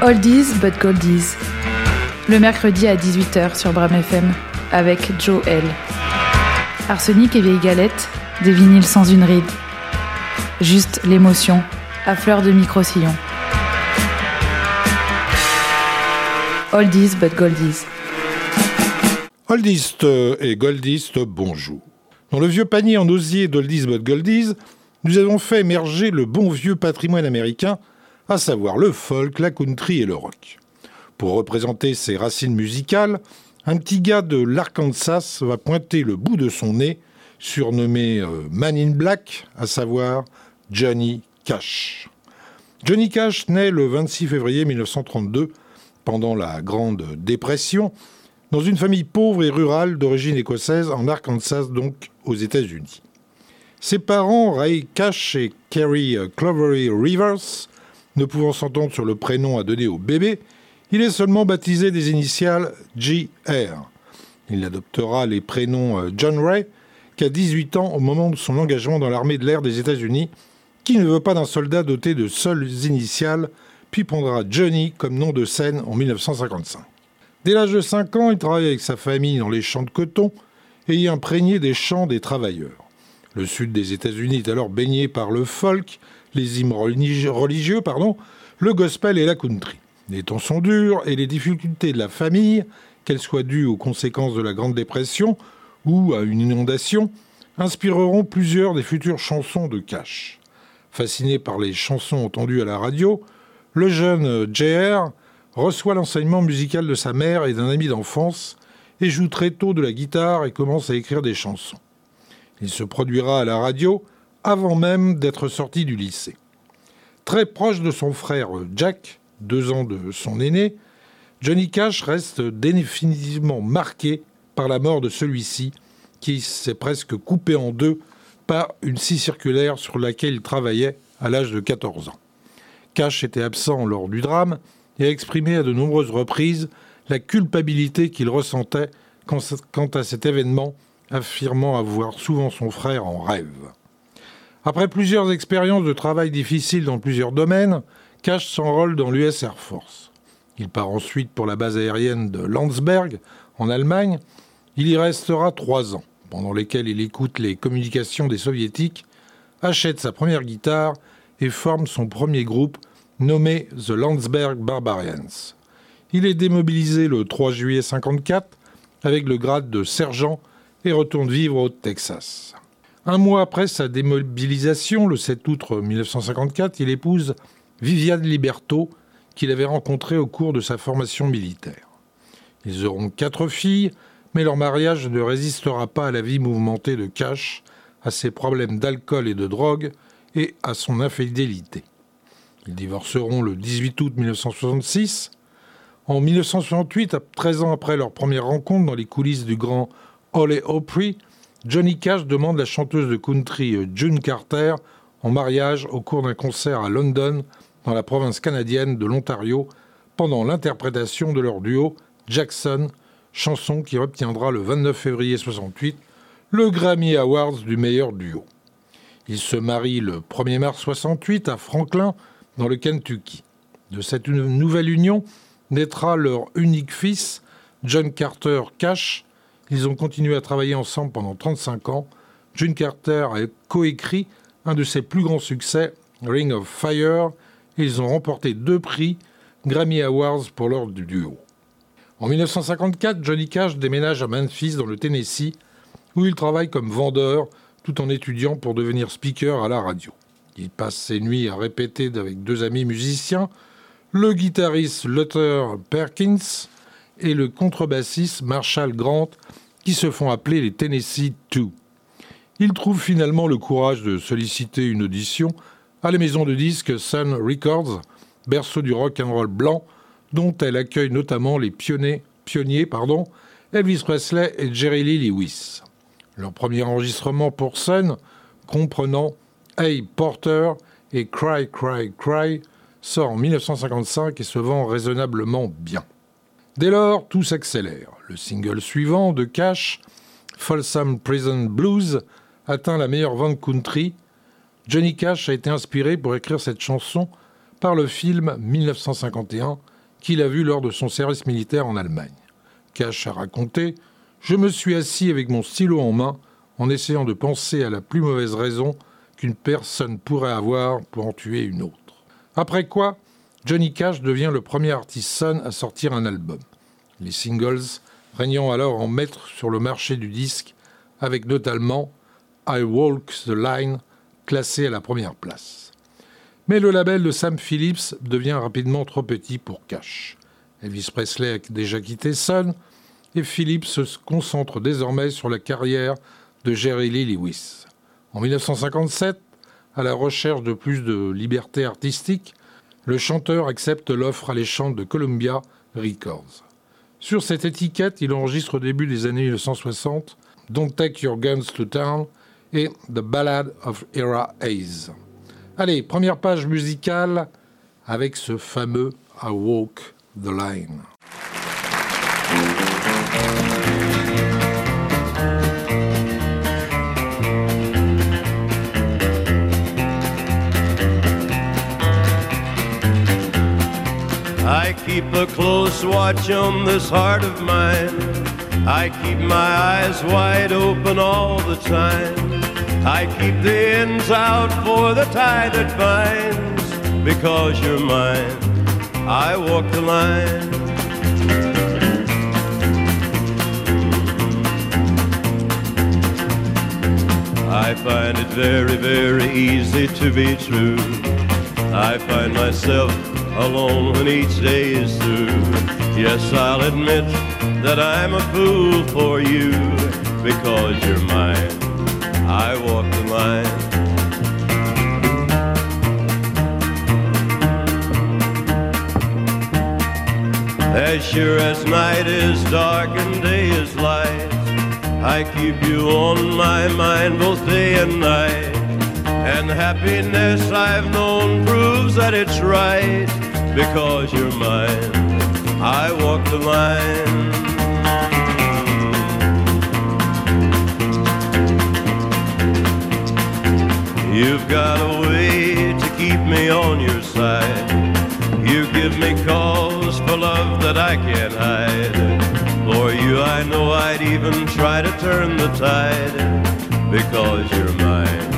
Oldies but Goldies. Le mercredi à 18h sur Bram FM avec Joe L. Arsenic et vieille galette, des vinyles sans une ride. Juste l'émotion, à fleur de micro-sillon. Oldies but Goldies. Oldiste et Goldiste, bonjour. Dans le vieux panier en osier d'Oldies but Goldies, nous avons fait émerger le bon vieux patrimoine américain, à savoir le folk, la country et le rock. Pour représenter ses racines musicales, un petit gars de l'Arkansas va pointer le bout de son nez, surnommé euh, Man in Black, à savoir Johnny Cash. Johnny Cash naît le 26 février 1932, pendant la Grande Dépression, dans une famille pauvre et rurale d'origine écossaise en Arkansas, donc aux États-Unis. Ses parents, Ray Cash et Carrie Clovery Rivers, ne pouvant s'entendre sur le prénom à donner au bébé, il est seulement baptisé des initiales J.R. Il adoptera les prénoms euh, John Ray qu'à 18 ans au moment de son engagement dans l'armée de l'air des États-Unis, qui ne veut pas d'un soldat doté de seules initiales, puis prendra Johnny comme nom de scène en 1955. Dès l'âge de 5 ans, il travaille avec sa famille dans les champs de coton et y imprégné des champs des travailleurs. Le sud des États-Unis est alors baigné par le folk, les hymnes religieux, pardon, le gospel et la country. Les temps sont durs et les difficultés de la famille, qu'elles soient dues aux conséquences de la Grande Dépression ou à une inondation, inspireront plusieurs des futures chansons de Cash. Fasciné par les chansons entendues à la radio, le jeune JR reçoit l'enseignement musical de sa mère et d'un ami d'enfance, et joue très tôt de la guitare et commence à écrire des chansons. Il se produira à la radio avant même d'être sorti du lycée. Très proche de son frère Jack, deux ans de son aîné, Johnny Cash reste définitivement marqué par la mort de celui-ci, qui s'est presque coupé en deux par une scie circulaire sur laquelle il travaillait à l'âge de 14 ans. Cash était absent lors du drame et a exprimé à de nombreuses reprises la culpabilité qu'il ressentait quant à cet événement, affirmant avoir souvent son frère en rêve. Après plusieurs expériences de travail difficiles dans plusieurs domaines, Cash s'enrôle dans l'US Air Force. Il part ensuite pour la base aérienne de Landsberg, en Allemagne. Il y restera trois ans, pendant lesquels il écoute les communications des soviétiques, achète sa première guitare et forme son premier groupe nommé The Landsberg Barbarians. Il est démobilisé le 3 juillet 54 avec le grade de sergent et retourne vivre au Texas. Un mois après sa démobilisation, le 7 août 1954, il épouse Viviane Liberto, qu'il avait rencontrée au cours de sa formation militaire. Ils auront quatre filles, mais leur mariage ne résistera pas à la vie mouvementée de Cash, à ses problèmes d'alcool et de drogue et à son infidélité. Ils divorceront le 18 août 1966. En 1968, 13 ans après leur première rencontre dans les coulisses du grand Ole Opry, Johnny Cash demande la chanteuse de country euh, June Carter en mariage au cours d'un concert à London, dans la province canadienne de l'Ontario, pendant l'interprétation de leur duo Jackson, chanson qui obtiendra le 29 février 68 le Grammy Awards du meilleur duo. Ils se marient le 1er mars 68 à Franklin, dans le Kentucky. De cette nouvelle union naîtra leur unique fils, John Carter Cash. Ils ont continué à travailler ensemble pendant 35 ans. John Carter a coécrit un de ses plus grands succès, Ring of Fire, et ils ont remporté deux prix Grammy Awards pour leur duo. En 1954, Johnny Cash déménage à Memphis dans le Tennessee, où il travaille comme vendeur tout en étudiant pour devenir speaker à la radio. Il passe ses nuits à répéter avec deux amis musiciens, le guitariste Luther Perkins et le contrebassiste Marshall Grant, qui se font appeler les Tennessee Two. Il trouve finalement le courage de solliciter une audition à la maison de disques Sun Records, berceau du rock and roll blanc, dont elle accueille notamment les pionniers, Elvis Presley et Jerry Lee Lewis. Leur premier enregistrement pour Sun, comprenant Hey Porter et Cry Cry Cry sort en 1955 et se vend raisonnablement bien. Dès lors, tout s'accélère. Le single suivant de Cash, Folsom Prison Blues, atteint la meilleure vente country. Johnny Cash a été inspiré pour écrire cette chanson par le film 1951 qu'il a vu lors de son service militaire en Allemagne. Cash a raconté Je me suis assis avec mon stylo en main en essayant de penser à la plus mauvaise raison qu'une personne pourrait avoir pour en tuer une autre. Après quoi, Johnny Cash devient le premier artiste son à sortir un album. Les singles régnant alors en maître sur le marché du disque, avec notamment I Walk the Line, classé à la première place. Mais le label de Sam Phillips devient rapidement trop petit pour Cash. Elvis Presley a déjà quitté Sun et Phillips se concentre désormais sur la carrière de Jerry Lee Lewis. En 1957, à la recherche de plus de liberté artistique, le chanteur accepte l'offre alléchante de Columbia Records. Sur cette étiquette, il enregistre au début des années 1960 Don't Take Your Guns to Town et The Ballad of Era Hayes. Allez, première page musicale avec ce fameux I Walk the Line. Keep a close watch on this heart of mine. I keep my eyes wide open all the time. I keep the ends out for the tie that binds. Because you're mine, I walk the line. I find it very, very easy to be true. I find myself alone when each day is through. Yes, I'll admit that I'm a fool for you because you're mine. I walk the line. As sure as night is dark and day is light, I keep you on my mind both day and night. And happiness I've known proves that it's right because you're mine. I walk the line. You've got a way to keep me on your side. You give me cause for love that I can't hide. For you, I know I'd even try to turn the tide because you're mine.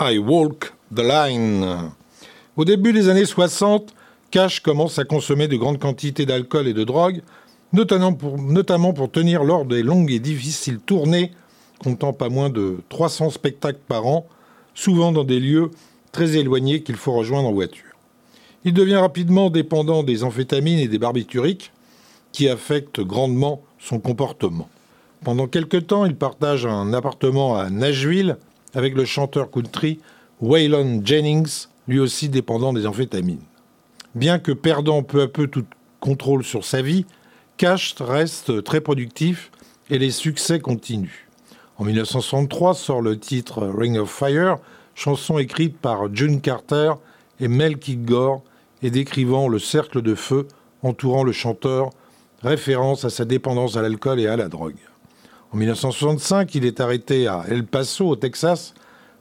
I Walk the Line. Au début des années 60, Cash commence à consommer de grandes quantités d'alcool et de drogue, notamment pour, tenir lors des longues et difficiles tournées, comptant pas moins de 300 spectacles par an, souvent dans des lieux très éloignés qu'il faut rejoindre en voiture. Il devient rapidement dépendant des amphétamines et des barbituriques, qui affectent grandement son comportement. Pendant quelque temps, il partage un appartement à Nashville avec le chanteur country Waylon Jennings, lui aussi dépendant des amphétamines. Bien que perdant peu à peu tout contrôle sur sa vie, Cash reste très productif et les succès continuent. En 1963 sort le titre Ring of Fire, chanson écrite par June Carter et Mel Kilgore et décrivant le cercle de feu entourant le chanteur, référence à sa dépendance à l'alcool et à la drogue. En 1965, il est arrêté à El Paso, au Texas,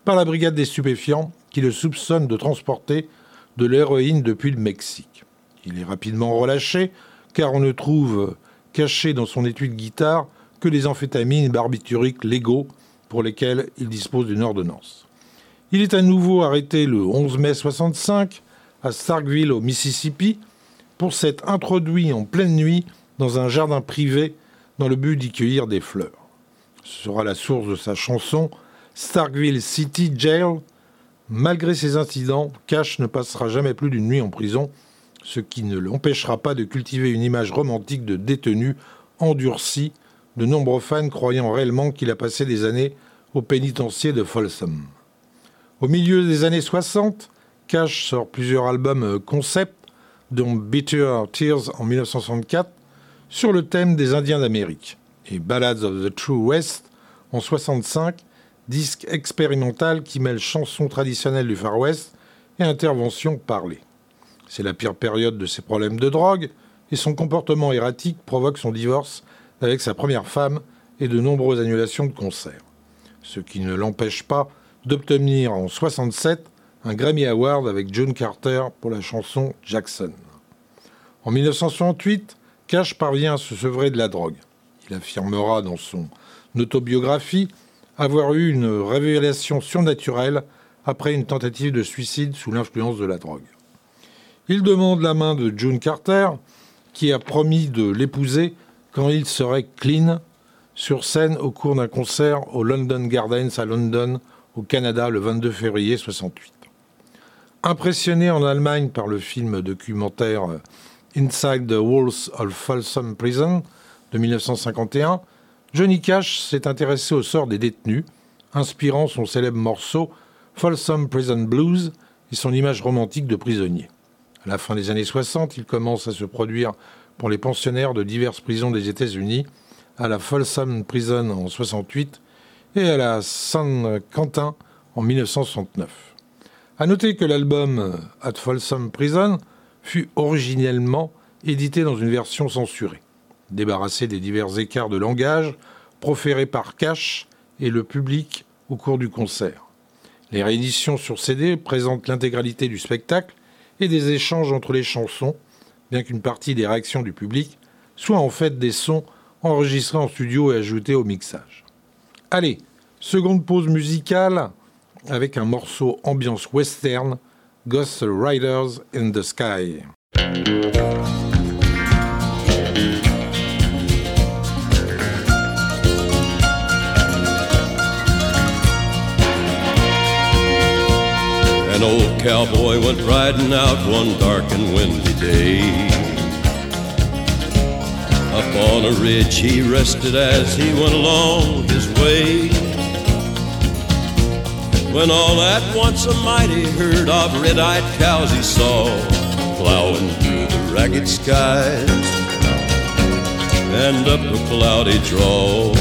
par la brigade des stupéfiants qui le soupçonne de transporter de l'héroïne depuis le Mexique. Il est rapidement relâché car on ne trouve caché dans son étui de guitare que les amphétamines barbituriques légaux pour lesquels il dispose d'une ordonnance. Il est à nouveau arrêté le 11 mai 65 à Starkville au Mississippi pour s'être introduit en pleine nuit dans un jardin privé dans le but d'y cueillir des fleurs. Ce sera la source de sa chanson Starkville City Jail Malgré ces incidents, Cash ne passera jamais plus d'une nuit en prison, ce qui ne l'empêchera pas de cultiver une image romantique de détenu endurci, de nombreux fans croyant réellement qu'il a passé des années au pénitencier de Folsom. Au milieu des années 60, Cash sort plusieurs albums euh, concept, dont Bitter Tears en 1964, sur le thème des Indiens d'Amérique, et Ballads of the True West en 65, disque expérimental qui mêle chansons traditionnelles du Far West et interventions parlées. C'est la pire période de ses problèmes de drogue, et son comportement erratique provoque son divorce avec sa première femme et de nombreuses annulations de concerts. Ce qui ne l'empêche pas d'obtenir en 67 un Grammy Award avec John Carter pour la chanson Jackson. En 1968, Cash parvient à se sevrer de la drogue. Il affirmera dans son autobiographie avoir eu une révélation surnaturelle après une tentative de suicide sous l'influence de la drogue. Il demande la main de June Carter, qui a promis de l'épouser quand il serait clean sur scène au cours d'un concert au London Gardens à London, au Canada, le 22 février 68. Impressionné en Allemagne par le film documentaire Inside the Walls of Folsom Prison de 1951, Johnny Cash s'est intéressé au sort des détenus, inspirant son célèbre morceau Folsom Prison Blues et son image romantique de prisonnier. À la fin des années 60, il commence à se produire pour les pensionnaires de diverses prisons des États-Unis, à la Folsom Prison en 68 et à la San Quentin en 1969. À noter que l'album At Folsom Prison fut originellement édité dans une version censurée, débarrassé des divers écarts de langage proférés par Cash et le public au cours du concert. Les rééditions sur CD présentent l'intégralité du spectacle et des échanges entre les chansons, bien qu'une partie des réactions du public soient en fait des sons enregistrés en studio et ajoutés au mixage. Allez, seconde pause musicale avec un morceau ambiance western, Ghost Riders in the Sky. An old cowboy went riding out one dark and windy day. Up on a ridge he rested as he went along his way. When all at once a mighty herd of red-eyed cows he saw plowing through the ragged skies and up a cloudy draw.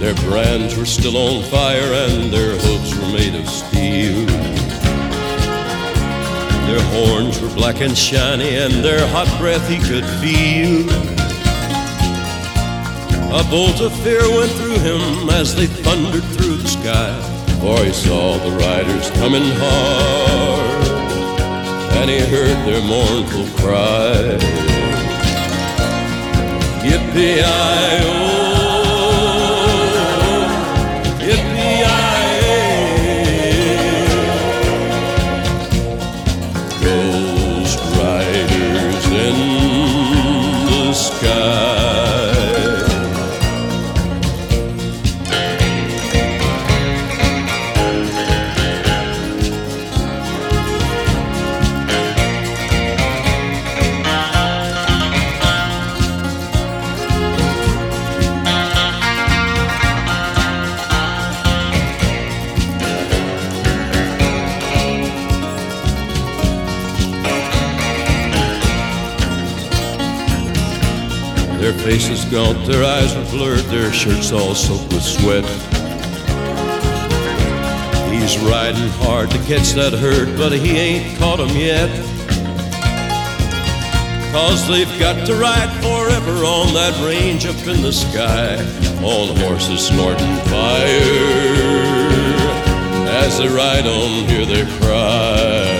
Their brands were still on fire and their hooves were made of steel. Their horns were black and shiny and their hot breath he could feel. A bolt of fear went through him as they thundered through the sky, for he saw the riders coming hard and he heard their mournful cry. Yippee-i-oh! Faces gaunt, their eyes were blurred, their shirts all soaked with sweat. He's riding hard to catch that herd, but he ain't caught 'em yet. Cause they've got to ride forever on that range up in the sky. All the horses snorting fire. As they ride on, hear their cry.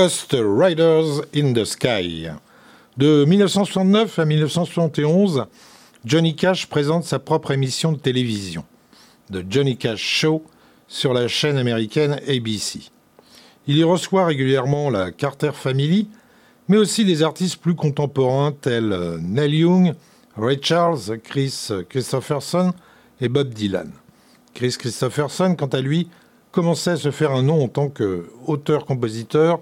Ghost Riders in the Sky. De 1969 à 1971, Johnny Cash présente sa propre émission de télévision, The Johnny Cash Show, sur la chaîne américaine ABC. Il y reçoit régulièrement la Carter Family, mais aussi des artistes plus contemporains tels euh, Neil Young, Ray Charles, Chris Christopherson et Bob Dylan. Chris Christopherson, quant à lui, commençait à se faire un nom en tant qu'auteur-compositeur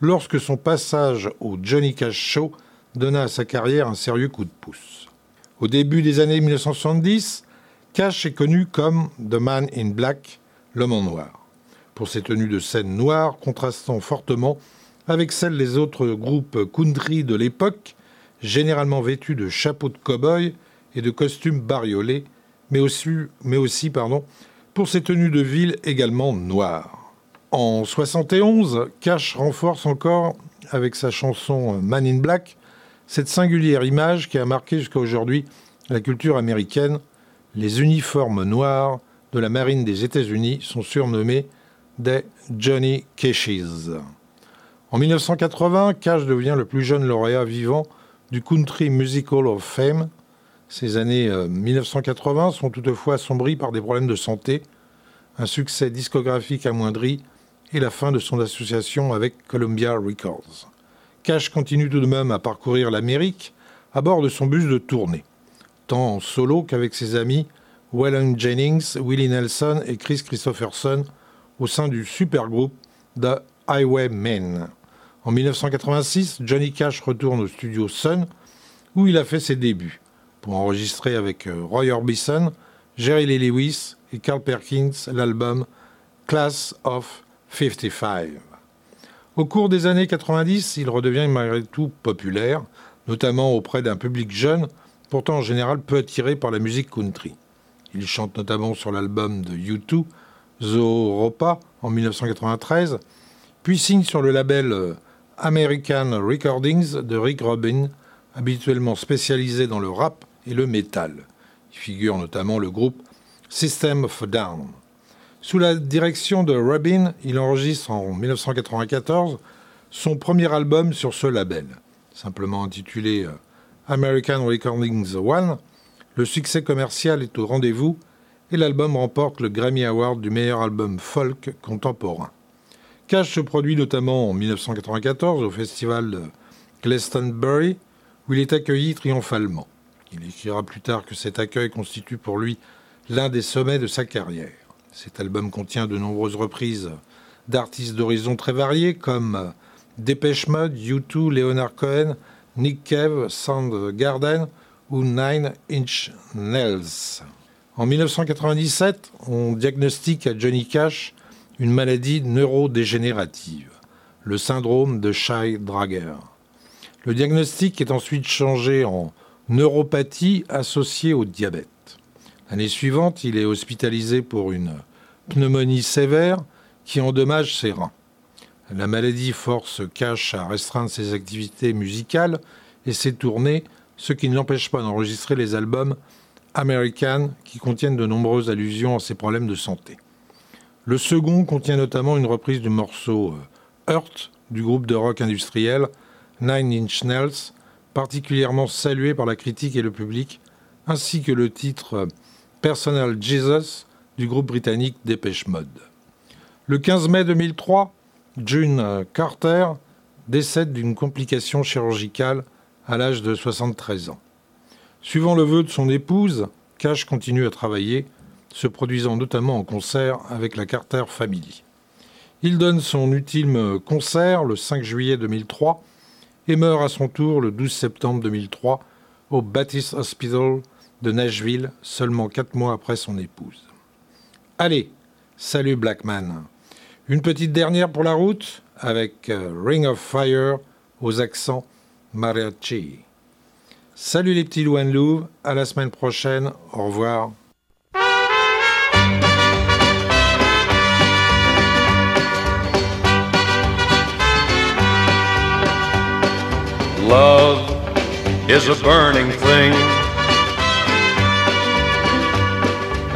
lorsque son passage au Johnny Cash Show donna à sa carrière un sérieux coup de pouce. Au début des années 1970, Cash est connu comme The Man in Black, l'homme en noir, pour ses tenues de scène noires contrastant fortement avec celles des autres groupes country de l'époque, généralement vêtus de chapeaux de cow-boy et de costumes bariolés, mais aussi, mais aussi pardon, pour ses tenues de ville également noires. En 71, Cash renforce encore, avec sa chanson Man in Black, cette singulière image qui a marqué jusqu'à aujourd'hui la culture américaine. Les uniformes noirs de la marine des États-Unis sont surnommés des Johnny Cashes. En 1980, Cash devient le plus jeune lauréat vivant du Country Musical of Fame. Ces années euh, 1980 sont toutefois assombries par des problèmes de santé, un succès discographique amoindri et la fin de son association avec Columbia Records. Cash continue tout de même à parcourir l'Amérique à bord de son bus de tournée, tant en solo qu'avec ses amis Waylon Jennings, Willie Nelson et Chris Christopherson au sein du supergroupe The Highwaymen. En 1986, Johnny Cash retourne au studio Sun où il a fait ses débuts pour enregistrer avec euh, Roy Orbison, Jerry Lee Lewis et Carl Perkins l'album Class of 55. Au cours des années 90, il redevient malgré tout populaire, notamment auprès d'un public jeune, pourtant en général peu attiré par la musique country. Il chante notamment sur l'album de U2, Zooropa, en 1993, puis signe sur le label euh, American Recordings de Rick Rubin, habituellement spécialisé dans le rap et le métal. Il figure notamment le groupe System of Down. Sous la direction de Rubin, il enregistre en 1994 son premier album sur ce label, simplement intitulé euh, American Recordings One. Le succès commercial est au rendez-vous et l'album remporte le Grammy Award du meilleur album folk contemporain. Cash se produit notamment en 1994 au festival de Glastonbury, où il est accueilli triomphalement. Il écrira plus tard que cet accueil constitue pour lui l'un des sommets de sa carrière. Cet album contient de nombreuses reprises d'artistes d'horizons très variés comme Dépêche Mode, U2, Leonard Cohen, Nick Cave, Soundgarden ou Nine Inch Nails. En 1997, on diagnostique à Johnny Cash une maladie neurodégénérative, le syndrome de Shy-Drager. Le diagnostic est ensuite changé en neuropathie associée au diabète. L'année suivante, il est hospitalisé pour une pneumonie sévère qui endommage ses reins. La maladie force Cash à restreindre ses activités musicales et ses tournées, ce qui ne l'empêche pas d'enregistrer les albums American qui contiennent de nombreuses allusions à ses problèmes de santé. Le second contient notamment une reprise du morceau euh, Hurt du groupe de rock industriel Nine Inch Nails, particulièrement salué par la critique et le public, ainsi que le titre euh, Personal Jesus du groupe britannique Dépêche Mode. Le 15 mai 2003, June Carter décède d'une complication chirurgicale à l'âge de 73 ans. Suivant le vœu de son épouse, Cash continue à travailler, se produisant notamment en concert avec la Carter Family. Il donne son ultime concert le 5 juillet 2003 et meurt à son tour le 12 septembre 2003 au Baptist Hospital de Nashville, seulement quatre mois après son épouse. Allez, salut Blackman. Une petite dernière pour la route avec euh, Ring of Fire aux accents mariachi. Salut les petits loups Louvre, à la semaine prochaine, au revoir.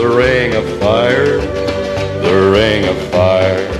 the ring of fire, the ring of fire.